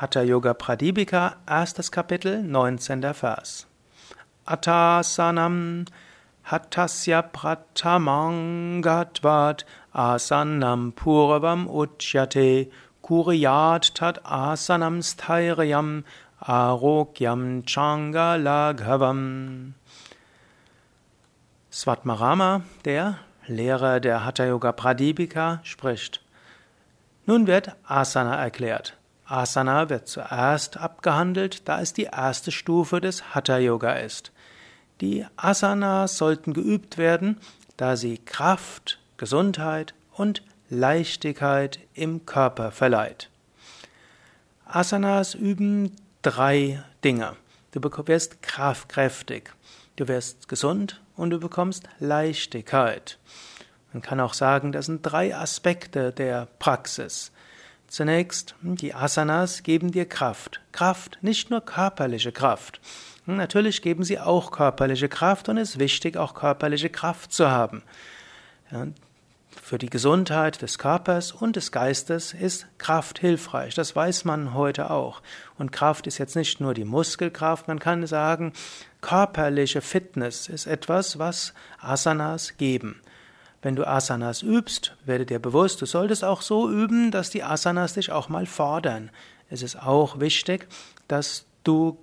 Hatha Yoga Pradipika, erstes Kapitel, 19. Vers. Atasanam Hattasya Pratamangatvat Asanam Purvam Uchyate Kuriyat Tat Asanam Sthairayam Arogyam Changalaghavam. Svatmarama, der Lehrer der Hatha Yoga Pradipika, spricht. Nun wird Asana erklärt. Asana wird zuerst abgehandelt, da es die erste Stufe des Hatha Yoga ist. Die Asanas sollten geübt werden, da sie Kraft, Gesundheit und Leichtigkeit im Körper verleiht. Asanas üben drei Dinge. Du wirst kraftkräftig, du wirst gesund und du bekommst Leichtigkeit. Man kann auch sagen, das sind drei Aspekte der Praxis. Zunächst, die Asanas geben dir Kraft. Kraft, nicht nur körperliche Kraft. Natürlich geben sie auch körperliche Kraft und es ist wichtig, auch körperliche Kraft zu haben. für die Gesundheit des Körpers und des Geistes ist Kraft hilfreich. Das weiß man heute auch. Und Kraft ist jetzt nicht nur die Muskelkraft, man kann sagen, körperliche Fitness ist etwas, was Asanas geben. Wenn du Asanas übst, werde dir bewusst, du solltest auch so üben, dass die Asanas dich auch mal fordern. Es ist auch wichtig, dass du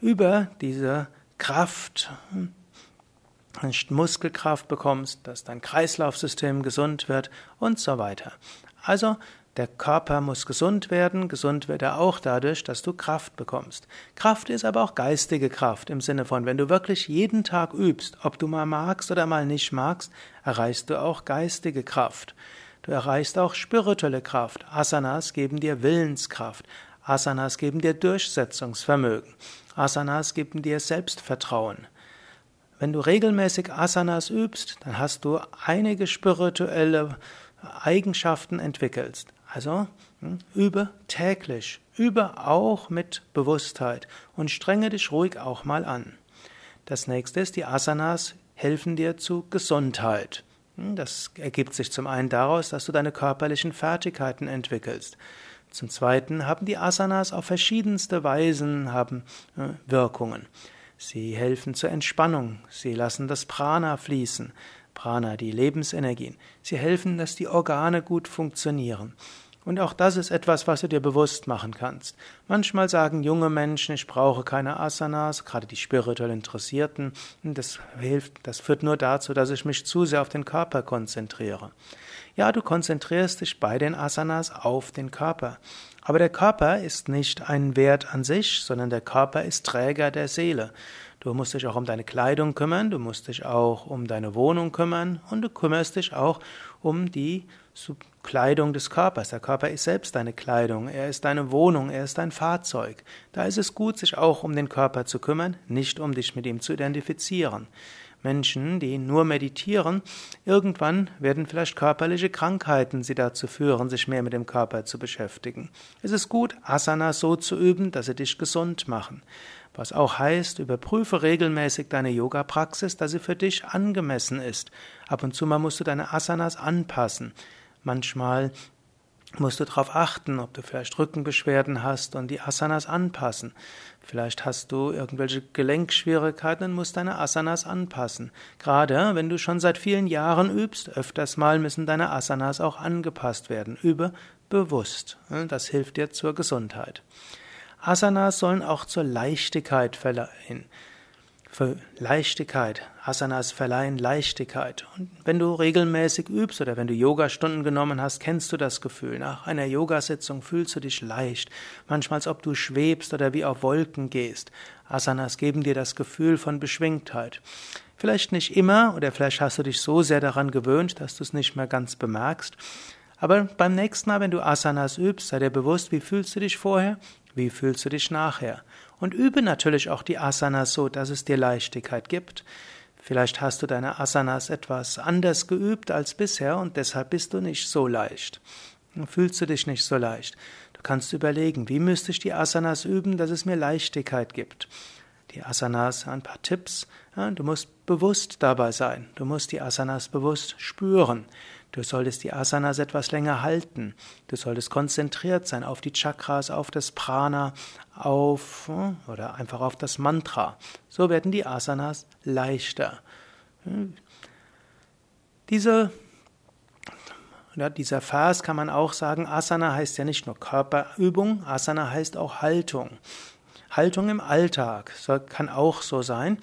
über diese Kraft, Muskelkraft bekommst, dass dein Kreislaufsystem gesund wird und so weiter. Also der Körper muss gesund werden, gesund wird er auch dadurch, dass du Kraft bekommst. Kraft ist aber auch geistige Kraft im Sinne von, wenn du wirklich jeden Tag übst, ob du mal magst oder mal nicht magst, erreichst du auch geistige Kraft. Du erreichst auch spirituelle Kraft. Asanas geben dir Willenskraft. Asanas geben dir Durchsetzungsvermögen. Asanas geben dir Selbstvertrauen. Wenn du regelmäßig Asanas übst, dann hast du einige spirituelle Eigenschaften entwickelst. Also hm, übe täglich, übe auch mit Bewusstheit und strenge dich ruhig auch mal an. Das nächste ist, die Asanas helfen dir zu Gesundheit. Hm, das ergibt sich zum einen daraus, dass du deine körperlichen Fertigkeiten entwickelst. Zum zweiten haben die Asanas auf verschiedenste Weisen haben äh, Wirkungen. Sie helfen zur Entspannung, sie lassen das Prana fließen, Prana, die Lebensenergien. Sie helfen, dass die Organe gut funktionieren. Und auch das ist etwas, was du dir bewusst machen kannst. Manchmal sagen junge Menschen, ich brauche keine Asanas, gerade die spirituell Interessierten. Das hilft, das führt nur dazu, dass ich mich zu sehr auf den Körper konzentriere. Ja, du konzentrierst dich bei den Asanas auf den Körper. Aber der Körper ist nicht ein Wert an sich, sondern der Körper ist Träger der Seele. Du musst dich auch um deine Kleidung kümmern, du musst dich auch um deine Wohnung kümmern und du kümmerst dich auch um die Kleidung des Körpers. Der Körper ist selbst deine Kleidung, er ist deine Wohnung, er ist dein Fahrzeug. Da ist es gut, sich auch um den Körper zu kümmern, nicht um dich mit ihm zu identifizieren. Menschen, die nur meditieren, irgendwann werden vielleicht körperliche Krankheiten sie dazu führen, sich mehr mit dem Körper zu beschäftigen. Es ist gut, Asana so zu üben, dass sie dich gesund machen. Was auch heißt, überprüfe regelmäßig deine Yoga-Praxis, dass sie für dich angemessen ist. Ab und zu mal musst du deine Asanas anpassen. Manchmal musst du darauf achten, ob du vielleicht Rückenbeschwerden hast und die Asanas anpassen. Vielleicht hast du irgendwelche Gelenkschwierigkeiten und musst deine Asanas anpassen. Gerade wenn du schon seit vielen Jahren übst, öfters mal müssen deine Asanas auch angepasst werden. Übe bewusst. Das hilft dir zur Gesundheit. Asanas sollen auch zur Leichtigkeit verleihen. Für Leichtigkeit. Asanas verleihen Leichtigkeit. Und wenn du regelmäßig übst oder wenn du Yogastunden genommen hast, kennst du das Gefühl. Nach einer Yogasitzung fühlst du dich leicht. Manchmal, als ob du schwebst oder wie auf Wolken gehst. Asanas geben dir das Gefühl von Beschwingtheit. Vielleicht nicht immer oder vielleicht hast du dich so sehr daran gewöhnt, dass du es nicht mehr ganz bemerkst. Aber beim nächsten Mal, wenn du Asanas übst, sei dir bewusst, wie fühlst du dich vorher wie fühlst du dich nachher? Und übe natürlich auch die Asanas so, dass es dir Leichtigkeit gibt. Vielleicht hast du deine Asanas etwas anders geübt als bisher und deshalb bist du nicht so leicht. Fühlst du dich nicht so leicht? Du kannst überlegen, wie müsste ich die Asanas üben, dass es mir Leichtigkeit gibt. Die Asanas, ein paar Tipps. Ja, du musst bewusst dabei sein. Du musst die Asanas bewusst spüren. Du solltest die Asanas etwas länger halten. Du solltest konzentriert sein auf die Chakras, auf das Prana, auf oder einfach auf das Mantra. So werden die Asanas leichter. Diese ja, dieser Vers kann man auch sagen, Asana heißt ja nicht nur Körperübung, Asana heißt auch Haltung. Haltung im Alltag kann auch so sein.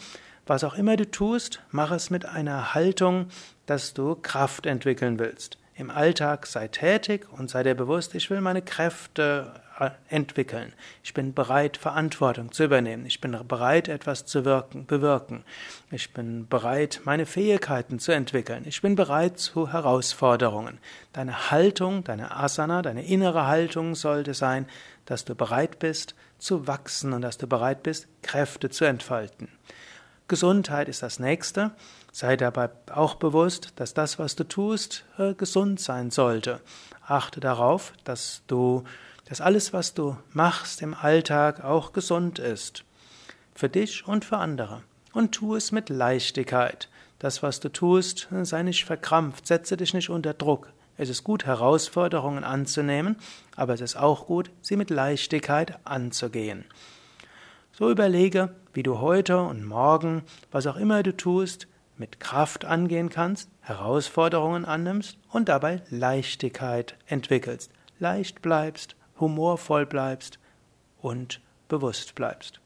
Was auch immer du tust, mach es mit einer Haltung, dass du Kraft entwickeln willst. Im Alltag sei tätig und sei dir bewusst, ich will meine Kräfte äh, entwickeln. Ich bin bereit, Verantwortung zu übernehmen. Ich bin bereit, etwas zu wirken, bewirken. Ich bin bereit, meine Fähigkeiten zu entwickeln. Ich bin bereit zu Herausforderungen. Deine Haltung, deine Asana, deine innere Haltung sollte sein, dass du bereit bist zu wachsen und dass du bereit bist, Kräfte zu entfalten. Gesundheit ist das nächste. Sei dabei auch bewusst, dass das, was du tust, äh, gesund sein sollte. Achte darauf, dass du, dass alles, was du machst im Alltag auch gesund ist. Für dich und für andere. Und tu es mit Leichtigkeit. Das, was du tust, sei nicht verkrampft, setze dich nicht unter Druck. Es ist gut, Herausforderungen anzunehmen, aber es ist auch gut, sie mit Leichtigkeit anzugehen. So überlege, wie du heute und morgen, was auch immer du tust, mit Kraft angehen kannst, Herausforderungen annimmst und dabei Leichtigkeit entwickelst, leicht bleibst, humorvoll bleibst und bewusst bleibst.